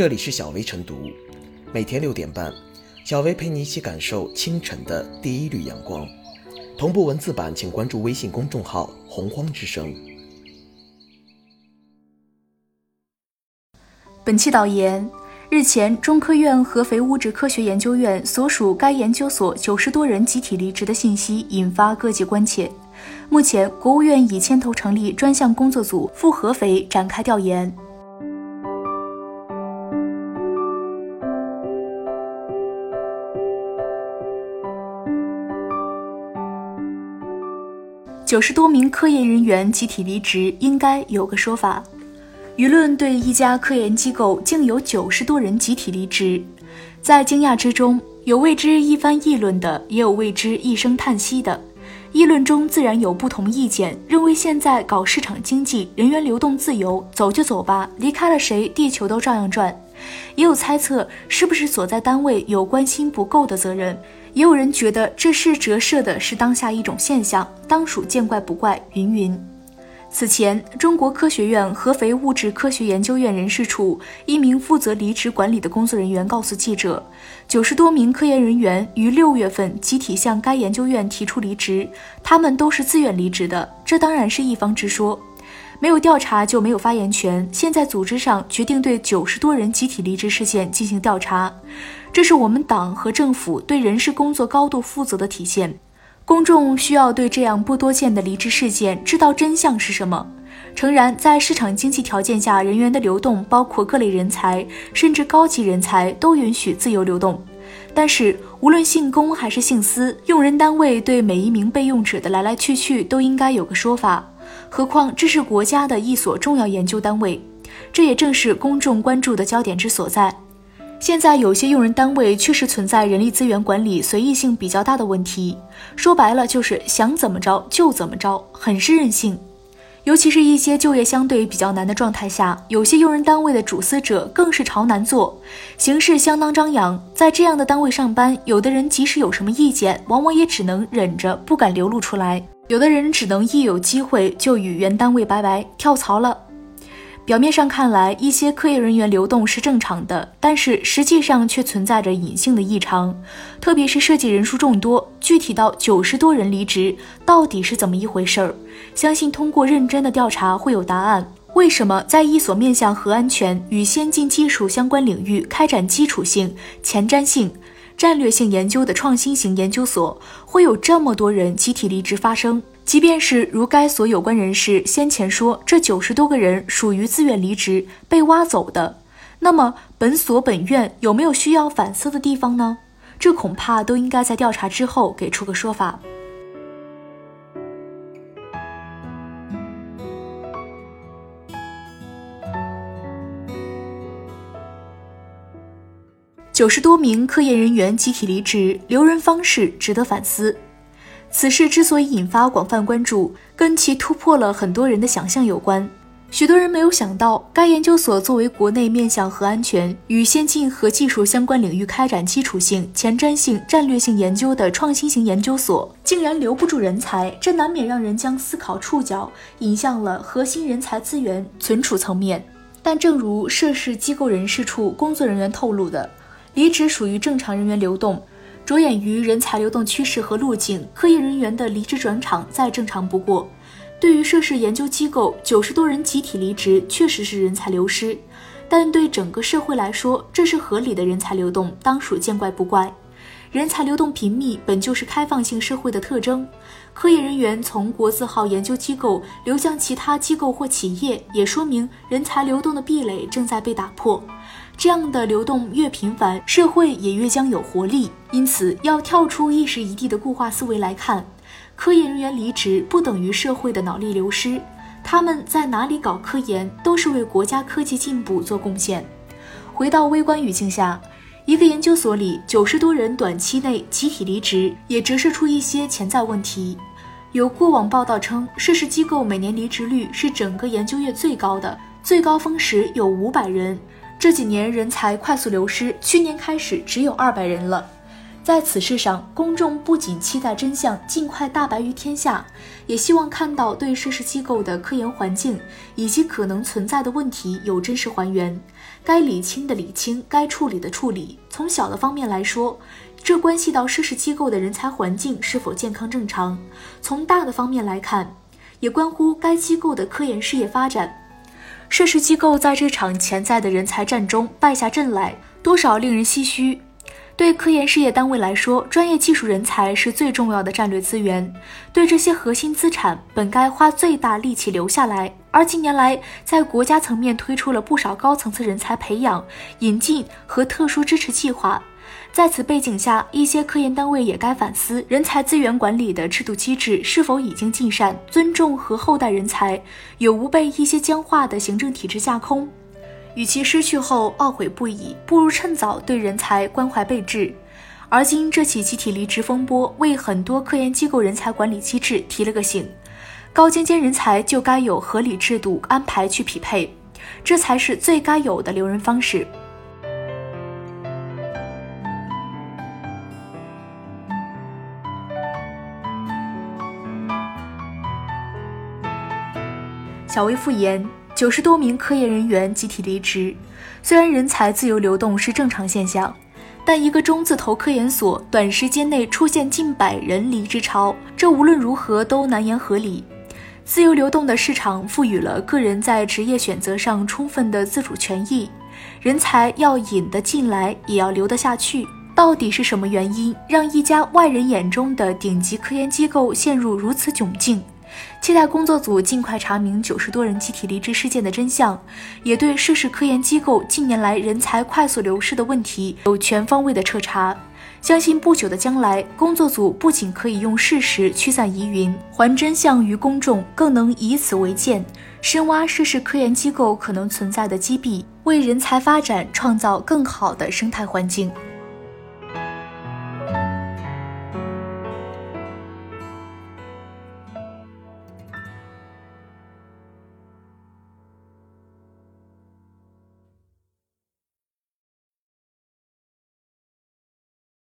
这里是小薇晨读，每天六点半，小薇陪你一起感受清晨的第一缕阳光。同步文字版，请关注微信公众号“洪荒之声”。本期导言：日前，中科院合肥物质科学研究院所属该研究所九十多人集体离职的信息引发各界关切。目前，国务院已牵头成立专项工作组赴合肥展开调研。九十多名科研人员集体离职，应该有个说法。舆论对一家科研机构竟有九十多人集体离职，在惊讶之中，有为之一番议论的，也有为之一声叹息的。议论中自然有不同意见，认为现在搞市场经济，人员流动自由，走就走吧，离开了谁，地球都照样转。也有猜测，是不是所在单位有关心不够的责任？也有人觉得这事折射的是当下一种现象，当属见怪不怪。云云。此前，中国科学院合肥物质科学研究院人事处一名负责离职管理的工作人员告诉记者，九十多名科研人员于六月份集体向该研究院提出离职，他们都是自愿离职的。这当然是一方之说，没有调查就没有发言权。现在组织上决定对九十多人集体离职事件进行调查。这是我们党和政府对人事工作高度负责的体现。公众需要对这样不多见的离职事件知道真相是什么。诚然，在市场经济条件下，人员的流动，包括各类人才，甚至高级人才，都允许自由流动。但是，无论姓公还是姓私，用人单位对每一名被用者的来来去去都应该有个说法。何况这是国家的一所重要研究单位，这也正是公众关注的焦点之所在。现在有些用人单位确实存在人力资源管理随意性比较大的问题，说白了就是想怎么着就怎么着，很是任性。尤其是一些就业相对比较难的状态下，有些用人单位的主司者更是朝南做，形势相当张扬。在这样的单位上班，有的人即使有什么意见，往往也只能忍着，不敢流露出来；有的人只能一有机会就与原单位拜拜，跳槽了。表面上看来，一些科研人员流动是正常的，但是实际上却存在着隐性的异常，特别是涉及人数众多，具体到九十多人离职，到底是怎么一回事儿？相信通过认真的调查会有答案。为什么在一所面向核安全与先进技术相关领域开展基础性、前瞻性、战略性研究的创新型研究所，会有这么多人集体离职发生？即便是如该所有关人士先前说，这九十多个人属于自愿离职被挖走的，那么本所本院有没有需要反思的地方呢？这恐怕都应该在调查之后给出个说法。九十多名科研人员集体离职，留人方式值得反思。此事之所以引发广泛关注，跟其突破了很多人的想象有关。许多人没有想到，该研究所作为国内面向核安全与先进核技术相关领域开展基础性、前瞻性、战略性研究的创新型研究所，竟然留不住人才，这难免让人将思考触角引向了核心人才资源存储层面。但正如涉事机构人事处工作人员透露的，离职属于正常人员流动。着眼于人才流动趋势和路径，科研人员的离职转场再正常不过。对于涉事研究机构九十多人集体离职，确实是人才流失，但对整个社会来说，这是合理的人才流动，当属见怪不怪。人才流动频密本就是开放性社会的特征，科研人员从国字号研究机构流向其他机构或企业，也说明人才流动的壁垒正在被打破。这样的流动越频繁，社会也越将有活力。因此，要跳出一时一地的固化思维来看，科研人员离职不等于社会的脑力流失。他们在哪里搞科研，都是为国家科技进步做贡献。回到微观语境下，一个研究所里九十多人短期内集体离职，也折射出一些潜在问题。有过往报道称，涉事机构每年离职率是整个研究院最高的，最高峰时有五百人。这几年人才快速流失，去年开始只有二百人了。在此事上，公众不仅期待真相尽快大白于天下，也希望看到对涉事机构的科研环境以及可能存在的问题有真实还原，该理清的理清，该处理的处理。从小的方面来说，这关系到涉事机构的人才环境是否健康正常；从大的方面来看，也关乎该机构的科研事业发展。涉事机构在这场潜在的人才战中败下阵来，多少令人唏嘘。对科研事业单位来说，专业技术人才是最重要的战略资源。对这些核心资产，本该花最大力气留下来。而近年来，在国家层面推出了不少高层次人才培养、引进和特殊支持计划。在此背景下，一些科研单位也该反思人才资源管理的制度机制是否已经尽善，尊重和厚待人才，有无被一些僵化的行政体制架空。与其失去后懊悔不已，不如趁早对人才关怀备至。而今这起集体离职风波，为很多科研机构人才管理机制提了个醒：高精尖人才就该有合理制度安排去匹配，这才是最该有的留人方式。小微复言。九十多名科研人员集体离职，虽然人才自由流动是正常现象，但一个中字头科研所短时间内出现近百人离职潮，这无论如何都难言合理。自由流动的市场赋予了个人在职业选择上充分的自主权益，人才要引得进来，也要留得下去。到底是什么原因让一家外人眼中的顶级科研机构陷入如此窘境？期待工作组尽快查明九十多人集体离职事件的真相，也对涉事科研机构近年来人才快速流失的问题有全方位的彻查。相信不久的将来，工作组不仅可以用事实驱散疑云，还真相于公众，更能以此为鉴，深挖涉事科研机构可能存在的积弊，为人才发展创造更好的生态环境。